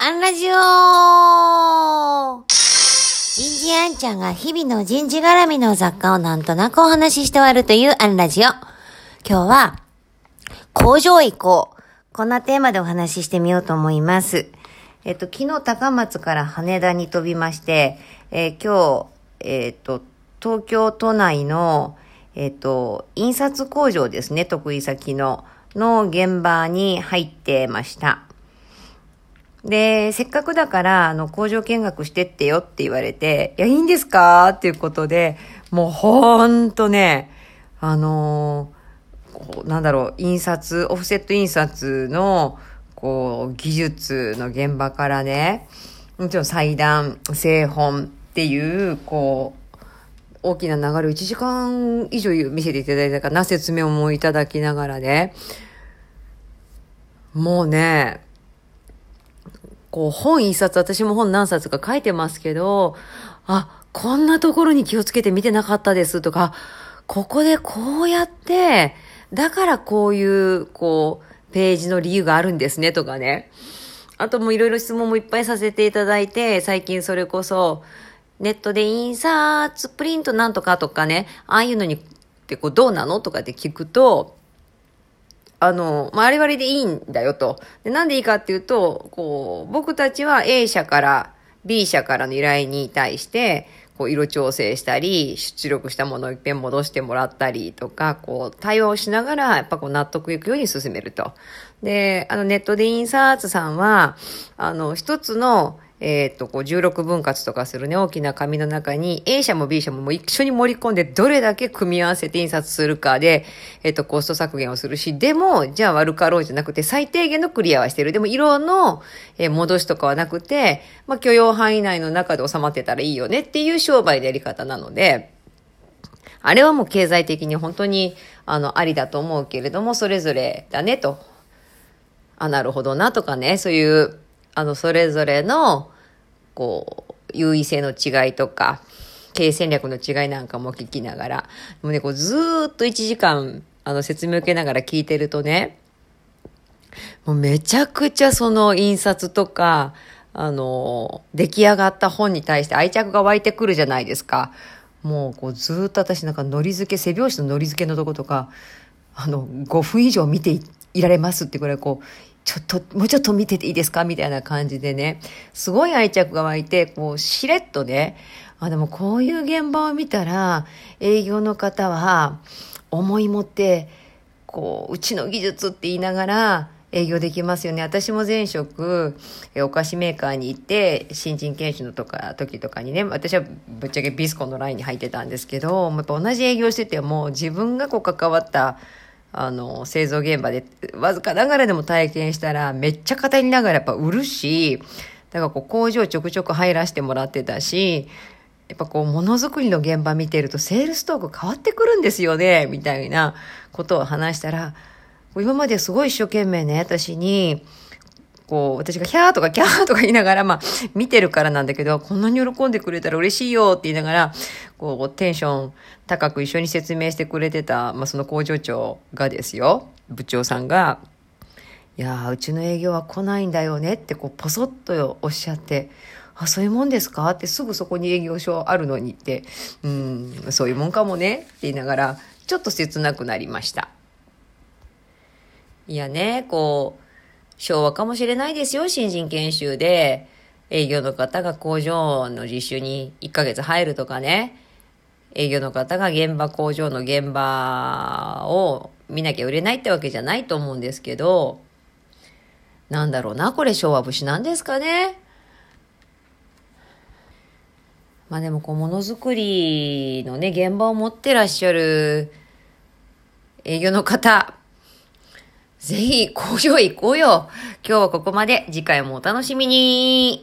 アンラジオ人事アンちゃんが日々の人事絡みの雑貨をなんとなくお話しして終わるというアンラジオ。今日は、工場行こう。こんなテーマでお話ししてみようと思います。えっと、昨日高松から羽田に飛びまして、えー、今日、えっと、東京都内の、えっと、印刷工場ですね、得意先の、の現場に入ってました。で、せっかくだから、あの、工場見学してってよって言われて、いや、いいんですか？っていうことで、もうほんとね、あのー、なんだろう、印刷、オフセット印刷の、こう、技術の現場からね、もちろん裁断、製本っていう、こう、大きな流れを1時間以上見せていただいたかな、説明をもいただきながらね、もうね、こう本一冊、私も本何冊か書いてますけど、あ、こんなところに気をつけて見てなかったですとか、ここでこうやって、だからこういう、こう、ページの理由があるんですねとかね。あともいろいろ質問もいっぱいさせていただいて、最近それこそ、ネットで印刷、プリントなんとかとかね、ああいうのにってこうどうなのとかって聞くと、あの、まあ、あれ割でいいんだよと。で、なんでいいかっていうと、こう、僕たちは A 社から B 社からの依頼に対して、こう、色調整したり、出力したものを一遍戻してもらったりとか、こう、対応しながら、やっぱこう、納得いくように進めると。で、あの、ネットで印刷さんは、あの、一つの、えっ、と、こう16分割とかするね、大きな紙の中に A 社も B 社ももう一緒に盛り込んでどれだけ組み合わせて印刷するかで、えっ、と、コスト削減をするし、でも、じゃあ悪かろうじゃなくて最低限のクリアはしてる。でも色の、えー、戻しとかはなくて、まあ、許容範囲内の中で収まってたらいいよねっていう商売のやり方なので、あれはもう経済的に本当に、あの、ありだと思うけれども、それぞれだねと。あ、なるほどなとかね、そういう、あの、それぞれの、こう、優位性の違いとか、経営戦略の違いなんかも聞きながら、もうね、こうずっと1時間、あの、説明受けながら聞いてるとね、もうめちゃくちゃその印刷とか、あの、出来上がった本に対して愛着が湧いてくるじゃないですか。もうこうずっと私なんかのり付け、背表紙ののり付けのとことか、あの、5分以上見ていられますってぐらいこう、ちょっと、もうちょっと見てていいですか？みたいな感じでね、すごい愛着が湧いて、こう、しれっとね、あ、でもこういう現場を見たら、営業の方は、思い持って、こう、うちの技術って言いながら、営業できますよね。私も前職、お菓子メーカーに行って、新人研修のとか、時とかにね、私はぶっちゃけビスコのラインに入ってたんですけど、やっぱ同じ営業してても、自分がこう関わったあの、製造現場で、わずかながらでも体験したら、めっちゃ語りながらやっぱ売るし、だからこう工場ちょくちょく入らせてもらってたし、やっぱこうものづくりの現場見てるとセールストーク変わってくるんですよね、みたいなことを話したら、今まですごい一生懸命ね、私に、こう、私がヒャーとかキャーとか言いながら、まあ、見てるからなんだけど、こんなに喜んでくれたら嬉しいよって言いながら、こう、テンション高く一緒に説明してくれてた、まあ、その工場長がですよ、部長さんが、いや、うちの営業は来ないんだよねって、こう、ポソッとおっしゃって、あ、そういうもんですかってすぐそこに営業所あるのにって、うん、そういうもんかもねって言いながら、ちょっと切なくなりました。いやね、こう、昭和かもしれないですよ、新人研修で。営業の方が工場の実習に1ヶ月入るとかね。営業の方が現場、工場の現場を見なきゃ売れないってわけじゃないと思うんですけど、なんだろうな、これ昭和節なんですかね。まあでもこう、ものづくりのね、現場を持ってらっしゃる営業の方、ぜひ工場行こうよ。今日はここまで。次回もお楽しみに。